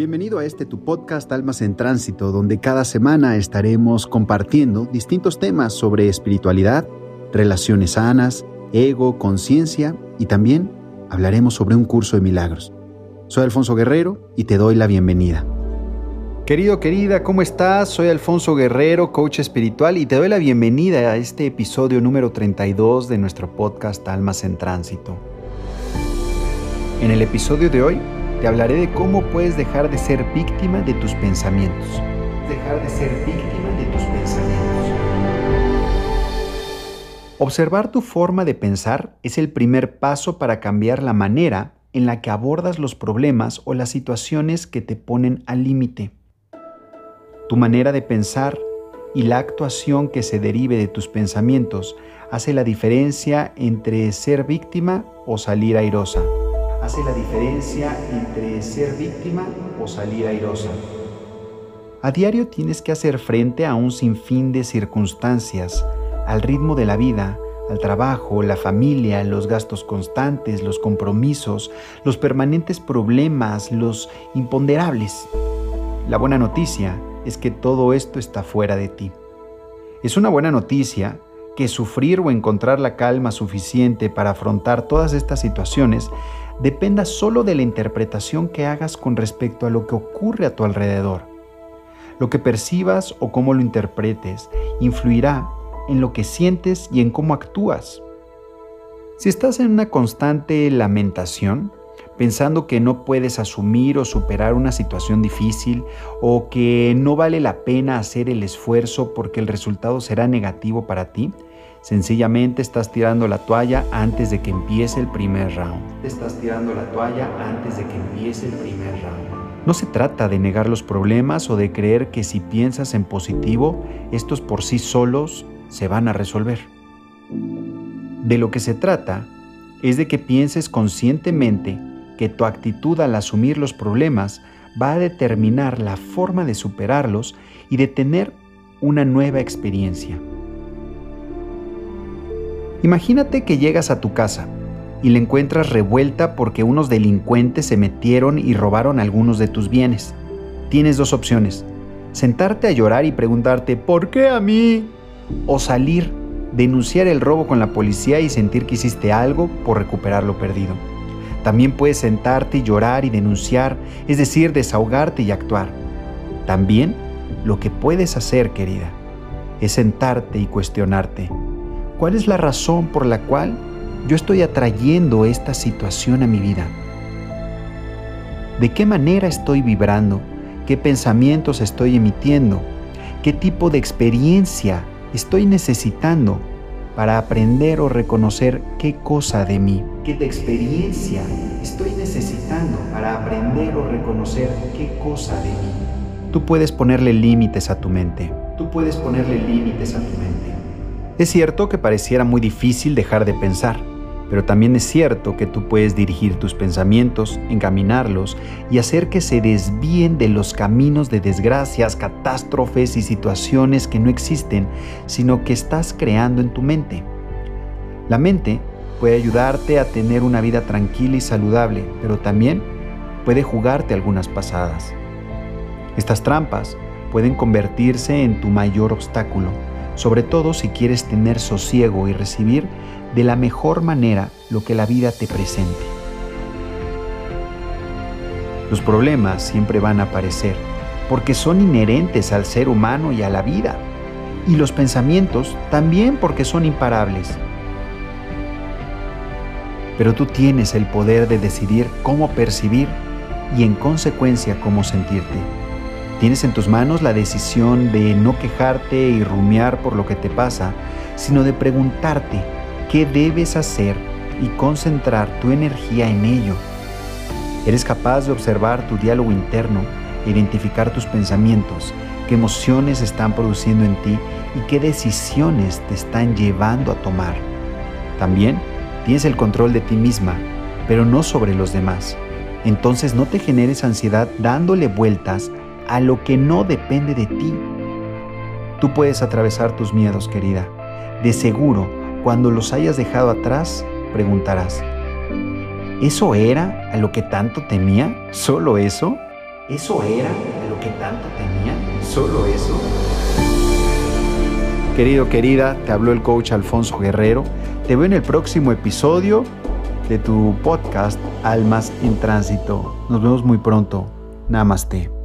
Bienvenido a este tu podcast Almas en Tránsito, donde cada semana estaremos compartiendo distintos temas sobre espiritualidad, relaciones sanas, ego, conciencia y también hablaremos sobre un curso de milagros. Soy Alfonso Guerrero y te doy la bienvenida. Querido, querida, ¿cómo estás? Soy Alfonso Guerrero, coach espiritual, y te doy la bienvenida a este episodio número 32 de nuestro podcast Almas en Tránsito. En el episodio de hoy te hablaré de cómo puedes dejar de ser víctima de tus pensamientos. Dejar de ser víctima de tus pensamientos. Observar tu forma de pensar es el primer paso para cambiar la manera en la que abordas los problemas o las situaciones que te ponen al límite. Tu manera de pensar y la actuación que se derive de tus pensamientos hace la diferencia entre ser víctima o salir airosa hace la diferencia entre ser víctima o salir airosa. A diario tienes que hacer frente a un sinfín de circunstancias, al ritmo de la vida, al trabajo, la familia, los gastos constantes, los compromisos, los permanentes problemas, los imponderables. La buena noticia es que todo esto está fuera de ti. Es una buena noticia que sufrir o encontrar la calma suficiente para afrontar todas estas situaciones dependa solo de la interpretación que hagas con respecto a lo que ocurre a tu alrededor. Lo que percibas o cómo lo interpretes influirá en lo que sientes y en cómo actúas. Si estás en una constante lamentación, pensando que no puedes asumir o superar una situación difícil o que no vale la pena hacer el esfuerzo porque el resultado será negativo para ti, Sencillamente estás tirando la toalla antes de que empiece el primer round. Estás tirando la toalla antes de que empiece el primer round. No se trata de negar los problemas o de creer que si piensas en positivo, estos por sí solos se van a resolver. De lo que se trata es de que pienses conscientemente que tu actitud al asumir los problemas va a determinar la forma de superarlos y de tener una nueva experiencia. Imagínate que llegas a tu casa y la encuentras revuelta porque unos delincuentes se metieron y robaron algunos de tus bienes. Tienes dos opciones, sentarte a llorar y preguntarte ¿por qué a mí? O salir, denunciar el robo con la policía y sentir que hiciste algo por recuperar lo perdido. También puedes sentarte y llorar y denunciar, es decir, desahogarte y actuar. También lo que puedes hacer, querida, es sentarte y cuestionarte. ¿Cuál es la razón por la cual yo estoy atrayendo esta situación a mi vida? ¿De qué manera estoy vibrando? ¿Qué pensamientos estoy emitiendo? ¿Qué tipo de experiencia estoy necesitando para aprender o reconocer qué cosa de mí? ¿Qué experiencia estoy necesitando para aprender o reconocer qué cosa de mí? Tú puedes ponerle límites a tu mente. Tú puedes ponerle límites a tu mente. Es cierto que pareciera muy difícil dejar de pensar, pero también es cierto que tú puedes dirigir tus pensamientos, encaminarlos y hacer que se desvíen de los caminos de desgracias, catástrofes y situaciones que no existen, sino que estás creando en tu mente. La mente puede ayudarte a tener una vida tranquila y saludable, pero también puede jugarte algunas pasadas. Estas trampas pueden convertirse en tu mayor obstáculo sobre todo si quieres tener sosiego y recibir de la mejor manera lo que la vida te presente. Los problemas siempre van a aparecer porque son inherentes al ser humano y a la vida. Y los pensamientos también porque son imparables. Pero tú tienes el poder de decidir cómo percibir y en consecuencia cómo sentirte. Tienes en tus manos la decisión de no quejarte y rumiar por lo que te pasa, sino de preguntarte qué debes hacer y concentrar tu energía en ello. Eres capaz de observar tu diálogo interno, identificar tus pensamientos, qué emociones están produciendo en ti y qué decisiones te están llevando a tomar. También tienes el control de ti misma, pero no sobre los demás. Entonces no te generes ansiedad dándole vueltas a lo que no depende de ti. Tú puedes atravesar tus miedos, querida. De seguro, cuando los hayas dejado atrás, preguntarás, ¿eso era a lo que tanto temía? ¿Solo eso? ¿Eso era de lo que tanto tenía? ¿Solo eso? Querido, querida, te habló el coach Alfonso Guerrero. Te veo en el próximo episodio de tu podcast Almas en Tránsito. Nos vemos muy pronto. Namaste.